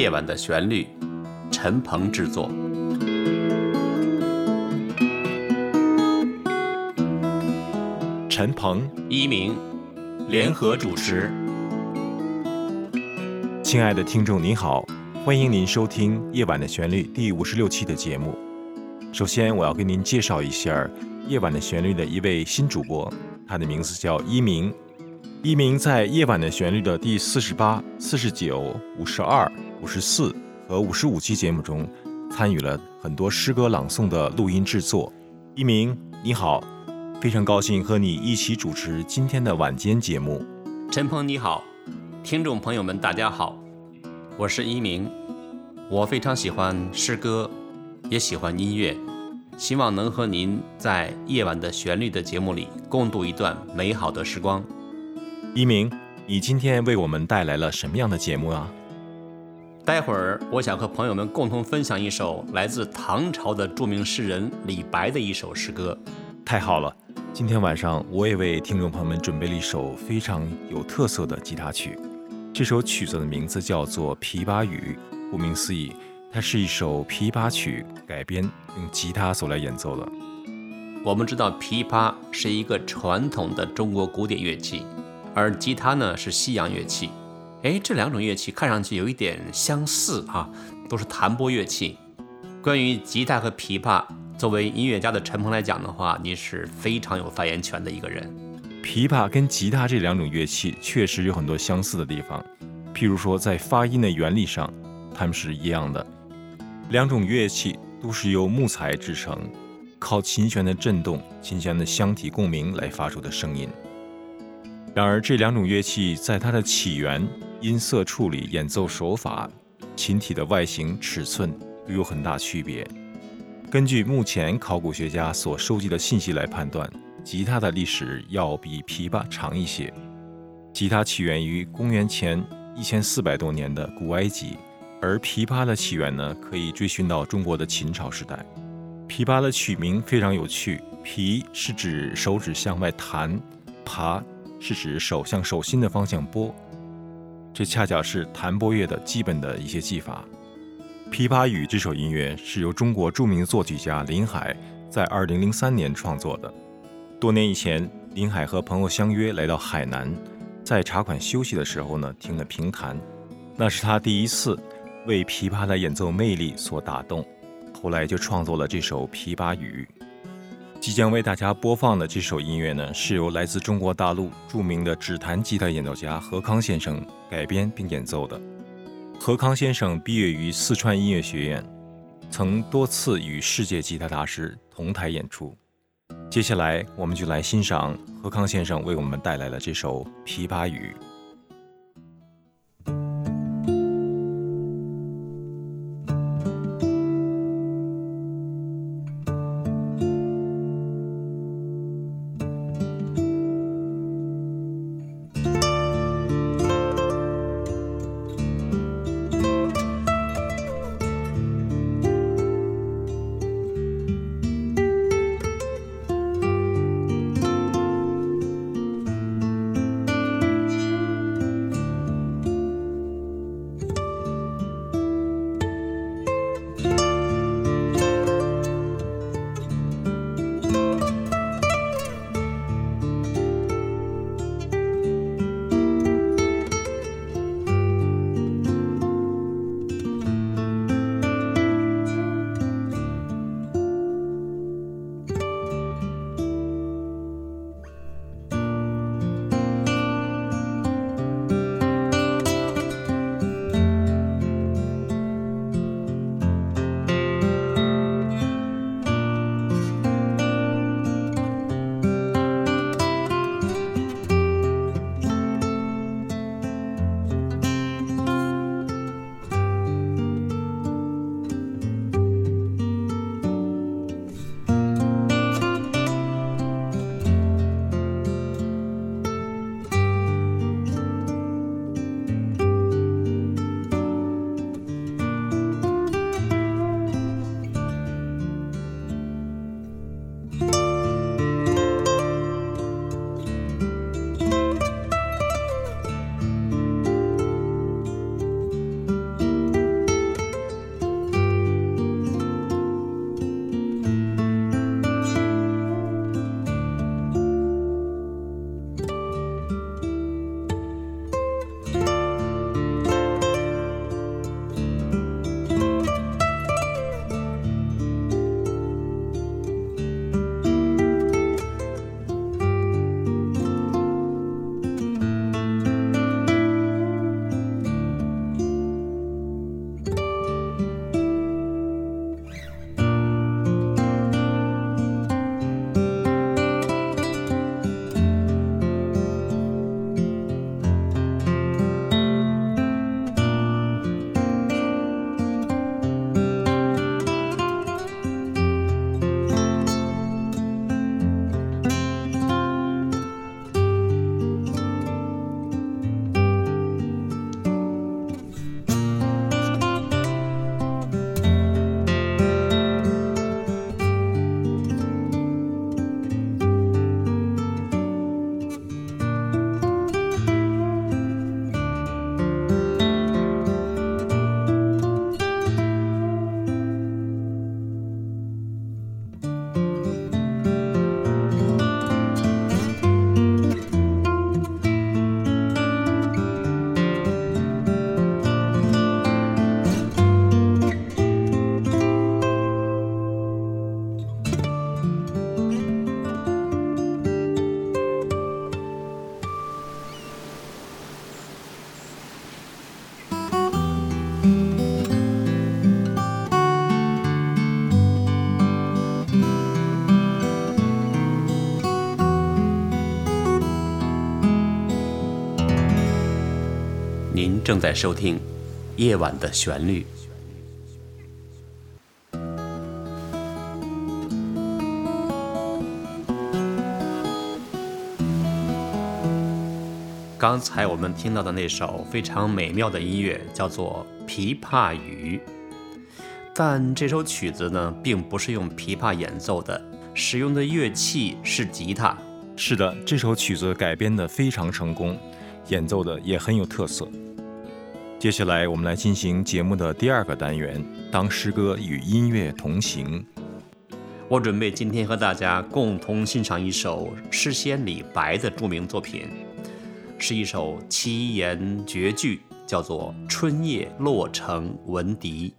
夜晚的旋律，陈鹏制作。陈鹏、一鸣联合主持。亲爱的听众您好，欢迎您收听《夜晚的旋律》第五十六期的节目。首先，我要跟您介绍一下《夜晚的旋律》的一位新主播，他的名字叫一鸣。一鸣在《夜晚的旋律》的第四十八、四十九、五十二、五十四和五十五期节目中，参与了很多诗歌朗诵的录音制作。一鸣，你好。非常高兴和你一起主持今天的晚间节目。陈鹏你好，听众朋友们大家好，我是一鸣。我非常喜欢诗歌，也喜欢音乐，希望能和您在夜晚的旋律的节目里共度一段美好的时光。一鸣，你今天为我们带来了什么样的节目啊？待会儿我想和朋友们共同分享一首来自唐朝的著名诗人李白的一首诗歌。太好了。今天晚上，我也为听众朋友们准备了一首非常有特色的吉他曲。这首曲子的名字叫做《琵琶语》，顾名思义，它是一首琵琶曲改编，用吉他所来演奏的。我们知道，琵琶是一个传统的中国古典乐器，而吉他呢是西洋乐器。哎，这两种乐器看上去有一点相似啊，都是弹拨乐器。关于吉他和琵琶。作为音乐家的陈鹏来讲的话，你是非常有发言权的一个人。琵琶跟吉他这两种乐器确实有很多相似的地方，譬如说在发音的原理上，它们是一样的。两种乐器都是由木材制成，靠琴弦的振动、琴弦的箱体共鸣来发出的声音。然而，这两种乐器在它的起源、音色处理、演奏手法、琴体的外形、尺寸都有很大区别。根据目前考古学家所收集的信息来判断，吉他的历史要比琵琶长一些。吉他起源于公元前一千四百多年的古埃及，而琵琶的起源呢，可以追寻到中国的秦朝时代。琵琶的取名非常有趣，琵是指手指向外弹，琶是指手向手心的方向拨，这恰巧是弹拨乐的基本的一些技法。《琵琶语》这首音乐是由中国著名作曲家林海在2003年创作的。多年以前，林海和朋友相约来到海南，在茶馆休息的时候呢，听了评弹，那是他第一次为琵琶的演奏魅力所打动，后来就创作了这首《琵琶语》。即将为大家播放的这首音乐呢，是由来自中国大陆著名的指弹吉他演奏家何康先生改编并演奏的。何康先生毕业于四川音乐学院，曾多次与世界吉他大师同台演出。接下来，我们就来欣赏何康先生为我们带来的这首《琵琶语》。正在收听《夜晚的旋律》。刚才我们听到的那首非常美妙的音乐叫做《琵琶语》，但这首曲子呢，并不是用琵琶演奏的，使用的乐器是吉他。是的，这首曲子改编的非常成功，演奏的也很有特色。接下来，我们来进行节目的第二个单元：当诗歌与音乐同行。我准备今天和大家共同欣赏一首诗仙李白的著名作品。是一首七言绝句，叫做《春夜洛城闻笛》。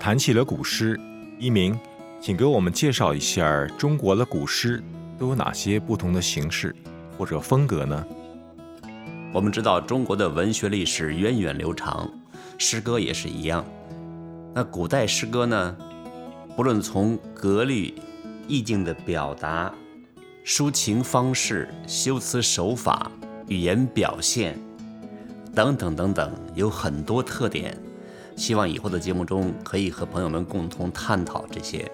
谈起了古诗，一鸣，请给我们介绍一下中国的古诗都有哪些不同的形式或者风格呢？我们知道中国的文学历史源远流长，诗歌也是一样。那古代诗歌呢，不论从格律、意境的表达、抒情方式、修辞手法。语言表现等等等等，有很多特点。希望以后的节目中可以和朋友们共同探讨这些。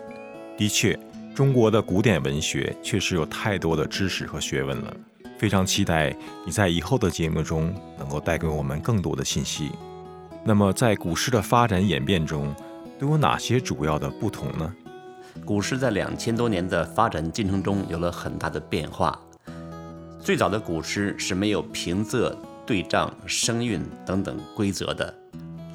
的确，中国的古典文学确实有太多的知识和学问了。非常期待你在以后的节目中能够带给我们更多的信息。那么，在古诗的发展演变中，都有哪些主要的不同呢？古诗在两千多年的发展进程中有了很大的变化。最早的古诗是没有平仄、对仗、声韵等等规则的。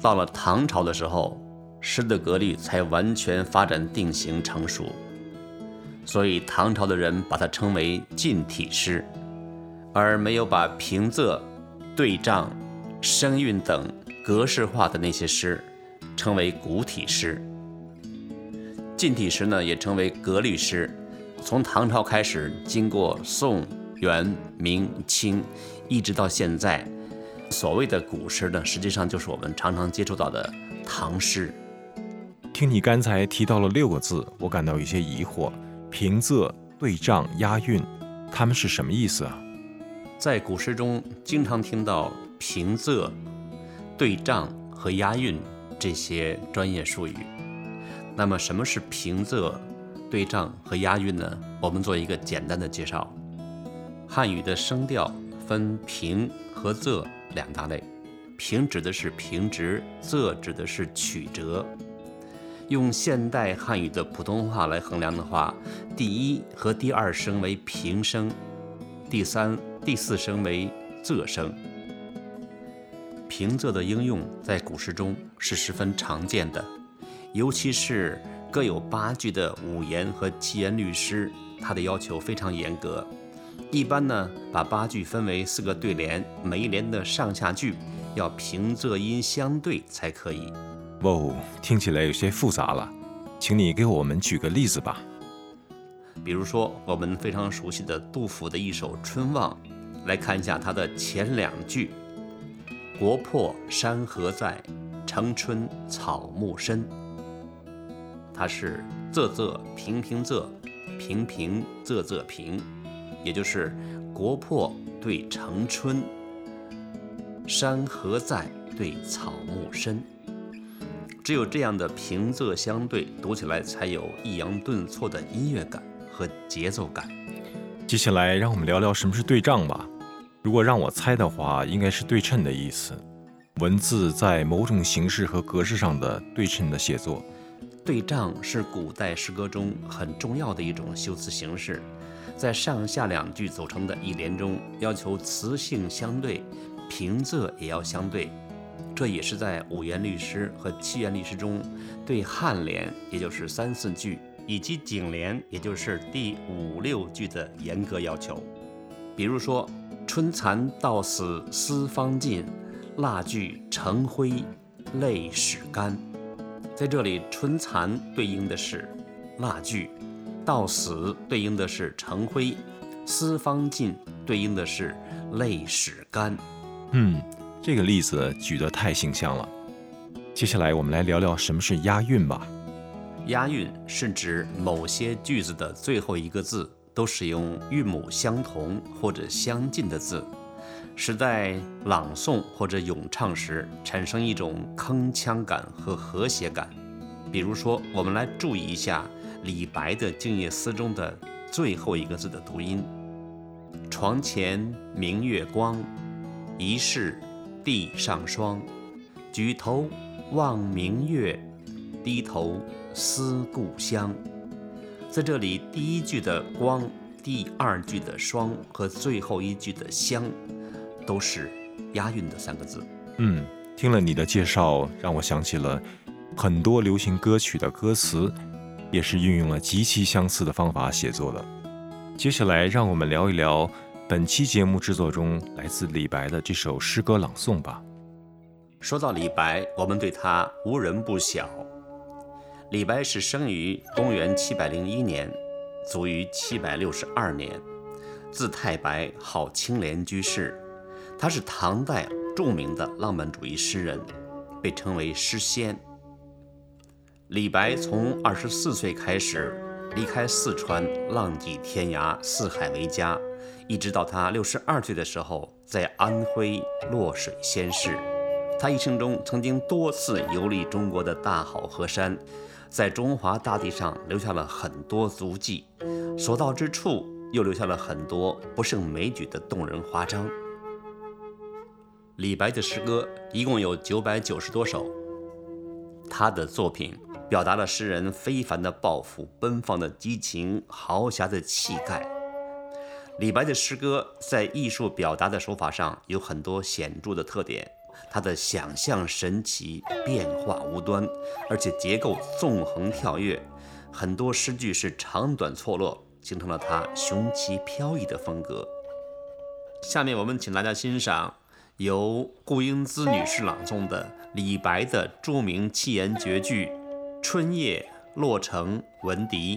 到了唐朝的时候，诗的格律才完全发展定型成熟，所以唐朝的人把它称为近体诗，而没有把平仄、对仗、声韵等格式化的那些诗称为古体诗。近体诗呢，也称为格律诗。从唐朝开始，经过宋。元、明、清，一直到现在，所谓的古诗呢，实际上就是我们常常接触到的唐诗。听你刚才提到了六个字，我感到有些疑惑：平仄、对仗、押韵，它们是什么意思啊？在古诗中，经常听到平仄、对仗和押韵这些专业术语。那么，什么是平仄、对仗和押韵呢？我们做一个简单的介绍。汉语的声调分平和仄两大类，平指的是平直，仄指的是曲折。用现代汉语的普通话来衡量的话，第一和第二声为平声，第三、第四声为仄声。平仄的应用在古诗中是十分常见的，尤其是各有八句的五言和七言律诗，它的要求非常严格。一般呢，把八句分为四个对联，每一联的上下句要平仄音相对才可以。哦，听起来有些复杂了，请你给我们举个例子吧。比如说，我们非常熟悉的杜甫的一首《春望》，来看一下它的前两句：“国破山河在，城春草木深。”它是仄仄平平仄，平平仄仄平。也就是国破对城春，山河在对草木深。只有这样的平仄相对，读起来才有抑扬顿挫的音乐感和节奏感。接下来，让我们聊聊什么是对仗吧。如果让我猜的话，应该是对称的意思，文字在某种形式和格式上的对称的写作。对仗是古代诗歌中很重要的一种修辞形式。在上下两句组成的一联中，要求词性相对，平仄也要相对。这也是在五言律诗和七言律诗中，对颔联，也就是三四句，以及颈联，也就是第五六句的严格要求。比如说“春蚕到死丝方尽，蜡炬成灰泪始干”，在这里，“春蚕”对应的是蜡炬。到死对应的是成灰，丝方尽对应的是泪始干。嗯，这个例子举得太形象了。接下来我们来聊聊什么是押韵吧。押韵是指某些句子的最后一个字都使用韵母相同或者相近的字，使在朗诵或者咏唱时产生一种铿锵感和和谐感。比如说，我们来注意一下李白的《静夜思》中的最后一个字的读音：“床前明月光，疑是地上霜。举头望明月，低头思故乡。”在这里，第一句的“光”，第二句的“霜”和最后一句的“香”。都是押韵的三个字。嗯，听了你的介绍，让我想起了很多流行歌曲的歌词，也是运用了极其相似的方法写作的。接下来，让我们聊一聊本期节目制作中来自李白的这首诗歌朗诵吧。说到李白，我们对他无人不晓。李白是生于公元七百零一年，卒于七百六十二年，字太白，号青莲居士。他是唐代著名的浪漫主义诗人，被称为诗仙。李白从二十四岁开始离开四川，浪迹天涯，四海为家，一直到他六十二岁的时候，在安徽落水仙逝。他一生中曾经多次游历中国的大好河山，在中华大地上留下了很多足迹，所到之处又留下了很多不胜枚举的动人华章。李白的诗歌一共有九百九十多首，他的作品表达了诗人非凡的抱负、奔放的激情、豪侠的气概。李白的诗歌在艺术表达的手法上有很多显著的特点，他的想象神奇、变化无端，而且结构纵横跳跃，很多诗句是长短错落，形成了他雄奇飘逸的风格。下面我们请大家欣赏。由顾英姿女士朗诵的李白的著名七言绝句《春夜洛城闻笛》。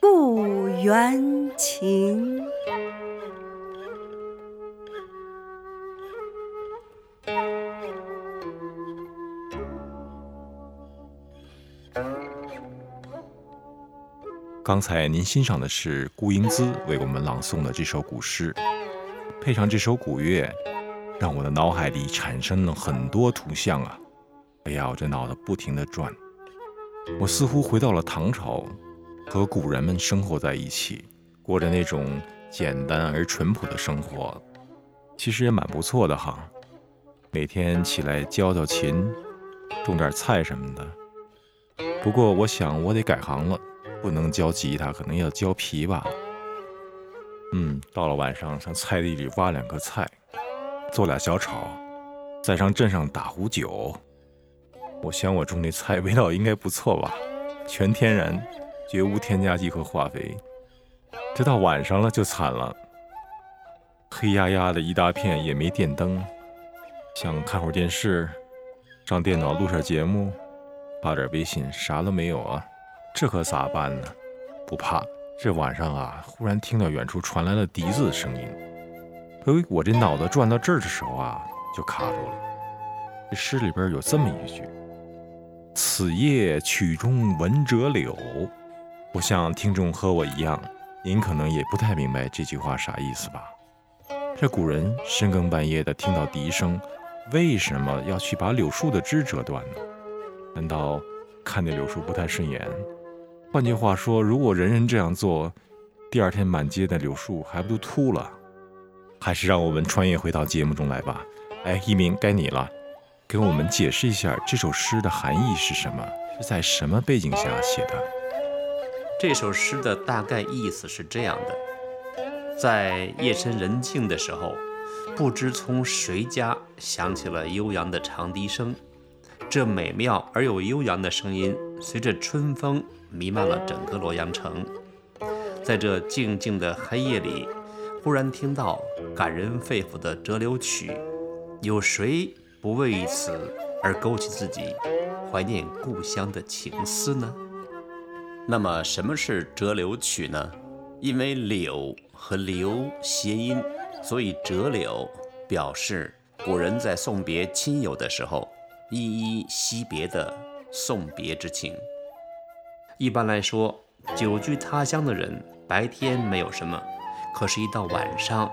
故园情？刚才您欣赏的是顾英姿为我们朗诵的这首古诗，配上这首古乐，让我的脑海里产生了很多图像啊！哎呀，我这脑子不停地转，我似乎回到了唐朝，和古人们生活在一起，过着那种简单而淳朴的生活，其实也蛮不错的哈。每天起来教教琴，种点菜什么的。不过我想我得改行了。不能教吉他，可能要教琵琶。嗯，到了晚上上菜地里挖两颗菜，做俩小炒，再上镇上打壶酒。我想我种的菜味道应该不错吧？全天然，绝无添加剂和化肥。这到晚上了就惨了，黑压压的一大片，也没电灯，想看会儿电视，上电脑录下节目，发点微信，啥都没有啊。这可咋办呢？不怕，这晚上啊，忽然听到远处传来了笛子的声音。哎，我这脑子转到这儿的时候啊，就卡住了。这诗里边有这么一句：“此夜曲中闻折柳。”我想听众和我一样，您可能也不太明白这句话啥意思吧？这古人深更半夜的听到笛声，为什么要去把柳树的枝折断呢？难道看那柳树不太顺眼？换句话说，如果人人这样做，第二天满街的柳树还不都秃了？还是让我们穿越回到节目中来吧。哎，一鸣，该你了，给我们解释一下这首诗的含义是什么？是在什么背景下写的？这首诗的大概意思是这样的：在夜深人静的时候，不知从谁家响起了悠扬的长笛声，这美妙而又悠扬的声音。随着春风弥漫了整个洛阳城。在这静静的黑夜里，忽然听到感人肺腑的《折柳曲》，有谁不为此而勾起自己怀念故乡的情思呢？那么，什么是《折柳曲》呢？因为“柳”和“留”谐音，所以“折柳”表示古人在送别亲友的时候依依惜别的送别之情。一般来说，久居他乡的人。白天没有什么，可是，一到晚上，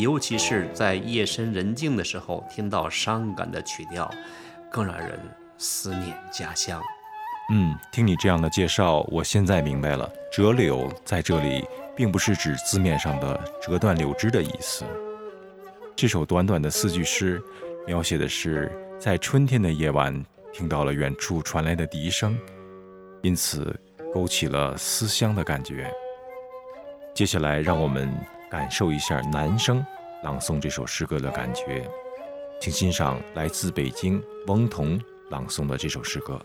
尤其是在夜深人静的时候，听到伤感的曲调，更让人思念家乡。嗯，听你这样的介绍，我现在明白了，折柳在这里并不是指字面上的折断柳枝的意思。这首短短的四句诗，描写的是在春天的夜晚，听到了远处传来的笛声，因此勾起了思乡的感觉。接下来，让我们感受一下男声朗诵这首诗歌的感觉，请欣赏来自北京翁同朗诵的这首诗歌。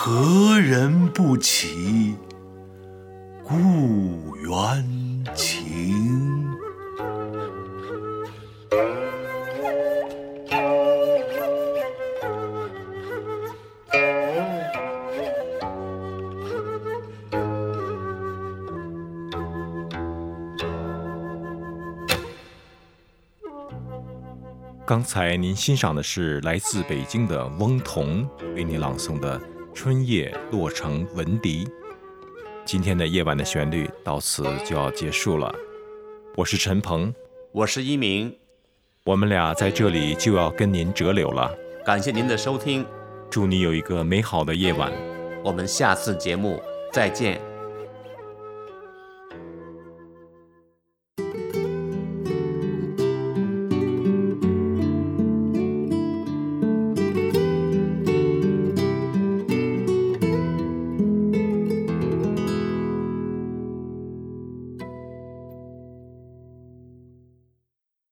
何人不起故园情？刚才您欣赏的是来自北京的翁同为您朗诵的《春夜洛城闻笛》。今天的夜晚的旋律到此就要结束了。我是陈鹏，我是一鸣，我们俩在这里就要跟您折柳了。感谢您的收听，祝你有一个美好的夜晚。我们下次节目再见。